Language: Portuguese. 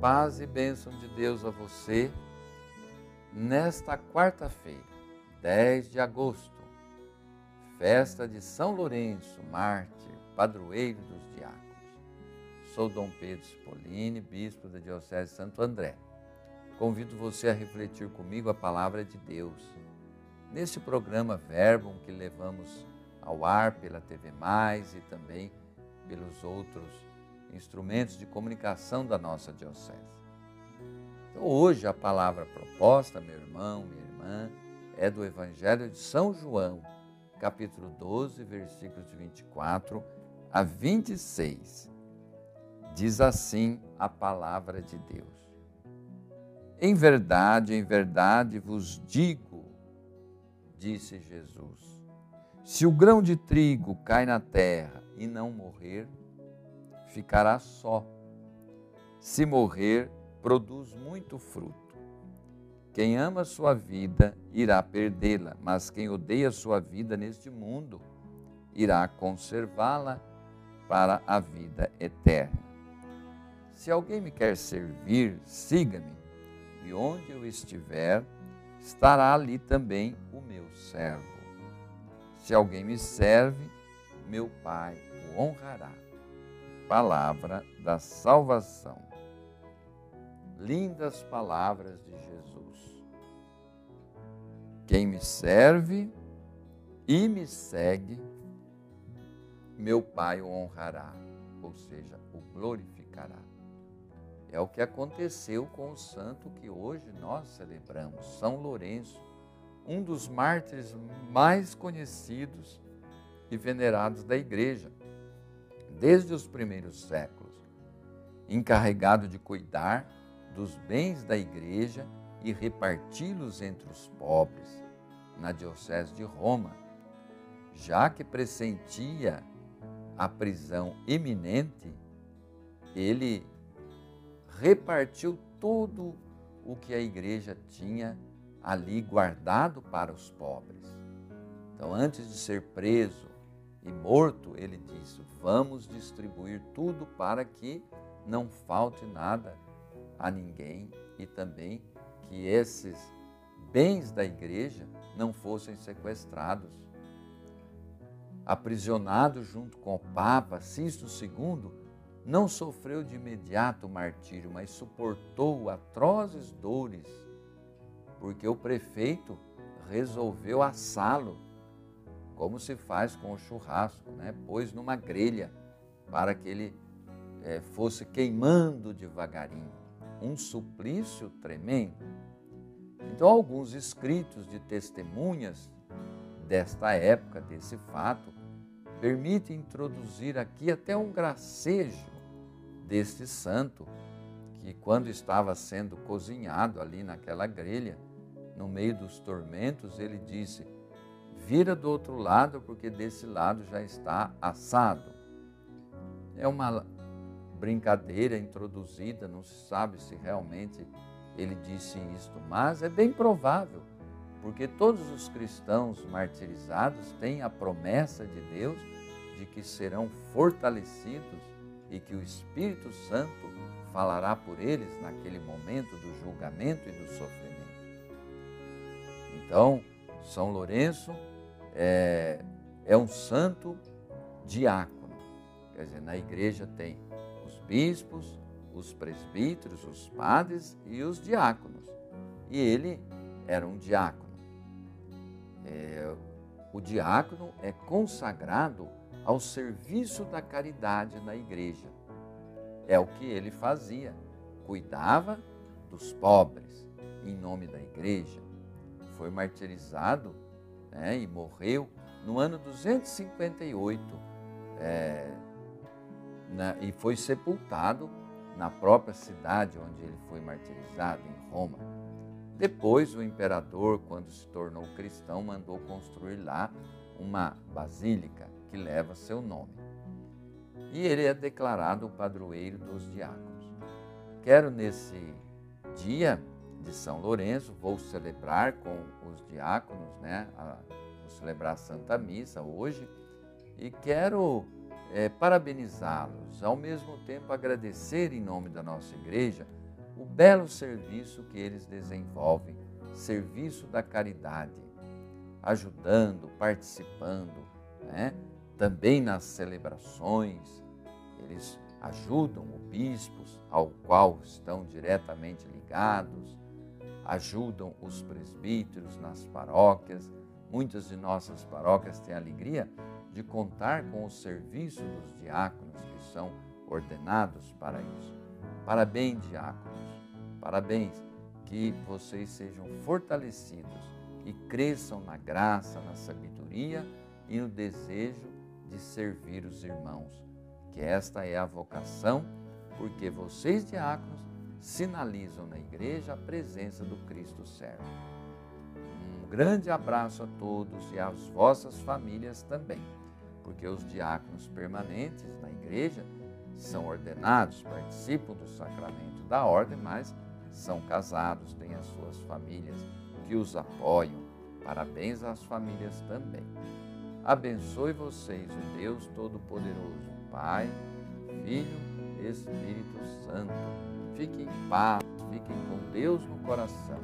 paz e bênção de Deus a você nesta quarta-feira, 10 de agosto, festa de São Lourenço, mártir, padroeiro dos diáconos. Sou Dom Pedro Spolini, bispo da Diocese de Santo André. Convido você a refletir comigo a palavra de Deus. Neste programa Verbo que levamos ao ar pela TV Mais e também pelos outros instrumentos de comunicação da nossa diocese. Então, hoje a palavra proposta, meu irmão, minha irmã, é do Evangelho de São João, capítulo 12, versículos de 24 a 26. Diz assim a palavra de Deus. Em verdade, em verdade vos digo, disse Jesus, se o grão de trigo cai na terra e não morrer, ficará só. Se morrer, produz muito fruto. Quem ama sua vida irá perdê-la, mas quem odeia sua vida neste mundo irá conservá-la para a vida eterna. Se alguém me quer servir, siga-me, e onde eu estiver, estará ali também o meu servo. Se alguém me serve, meu Pai o honrará palavra da salvação. Lindas palavras de Jesus. Quem me serve e me segue, meu Pai o honrará, ou seja, o glorificará. É o que aconteceu com o santo que hoje nós celebramos, São Lourenço, um dos mártires mais conhecidos e venerados da igreja desde os primeiros séculos, encarregado de cuidar dos bens da igreja e reparti-los entre os pobres, na Diocese de Roma, já que pressentia a prisão iminente, ele repartiu todo o que a igreja tinha ali guardado para os pobres. Então, antes de ser preso e morto, ele disse: Vamos distribuir tudo para que não falte nada a ninguém e também que esses bens da igreja não fossem sequestrados. Aprisionado junto com o Papa Sisto II, não sofreu de imediato martírio, mas suportou atrozes dores, porque o prefeito resolveu assá-lo como se faz com o churrasco, né? pôs numa grelha para que ele é, fosse queimando devagarinho. Um suplício tremendo. Então, alguns escritos de testemunhas desta época, desse fato, permitem introduzir aqui até um gracejo deste santo, que quando estava sendo cozinhado ali naquela grelha, no meio dos tormentos, ele disse: vira do outro lado, porque desse lado já está assado. É uma brincadeira introduzida, não se sabe se realmente ele disse isto, mas é bem provável, porque todos os cristãos martirizados têm a promessa de Deus de que serão fortalecidos e que o Espírito Santo falará por eles naquele momento do julgamento e do sofrimento. Então, São Lourenço é, é um santo diácono. Quer dizer, na igreja tem os bispos, os presbíteros, os padres e os diáconos. E ele era um diácono. É, o diácono é consagrado ao serviço da caridade na igreja. É o que ele fazia. Cuidava dos pobres em nome da igreja. Foi martirizado né, e morreu no ano 258 é, na, e foi sepultado na própria cidade onde ele foi martirizado, em Roma. Depois, o imperador, quando se tornou cristão, mandou construir lá uma basílica que leva seu nome. E ele é declarado o padroeiro dos diáconos. Quero nesse dia de São Lourenço, vou celebrar com os diáconos, né? A, vou celebrar a Santa Missa hoje e quero é, parabenizá-los, ao mesmo tempo agradecer em nome da nossa igreja o belo serviço que eles desenvolvem, serviço da caridade, ajudando, participando, né? também nas celebrações, eles ajudam os bispos, ao qual estão diretamente ligados, ajudam os presbíteros nas paróquias. Muitas de nossas paróquias têm a alegria de contar com o serviço dos diáconos que são ordenados para isso. Parabéns, diáconos, parabéns, que vocês sejam fortalecidos e cresçam na graça, na sabedoria e no desejo de servir os irmãos. Que esta é a vocação, porque vocês, diáconos, sinalizam na igreja a presença do Cristo servo. Um grande abraço a todos e às vossas famílias também, porque os diáconos permanentes na igreja são ordenados, participam do sacramento da ordem, mas são casados, têm as suas famílias que os apoiam. Parabéns às famílias também. Abençoe vocês, o Deus Todo-Poderoso, Pai, Filho Espírito Santo. Fiquem em paz, fiquem com Deus no coração.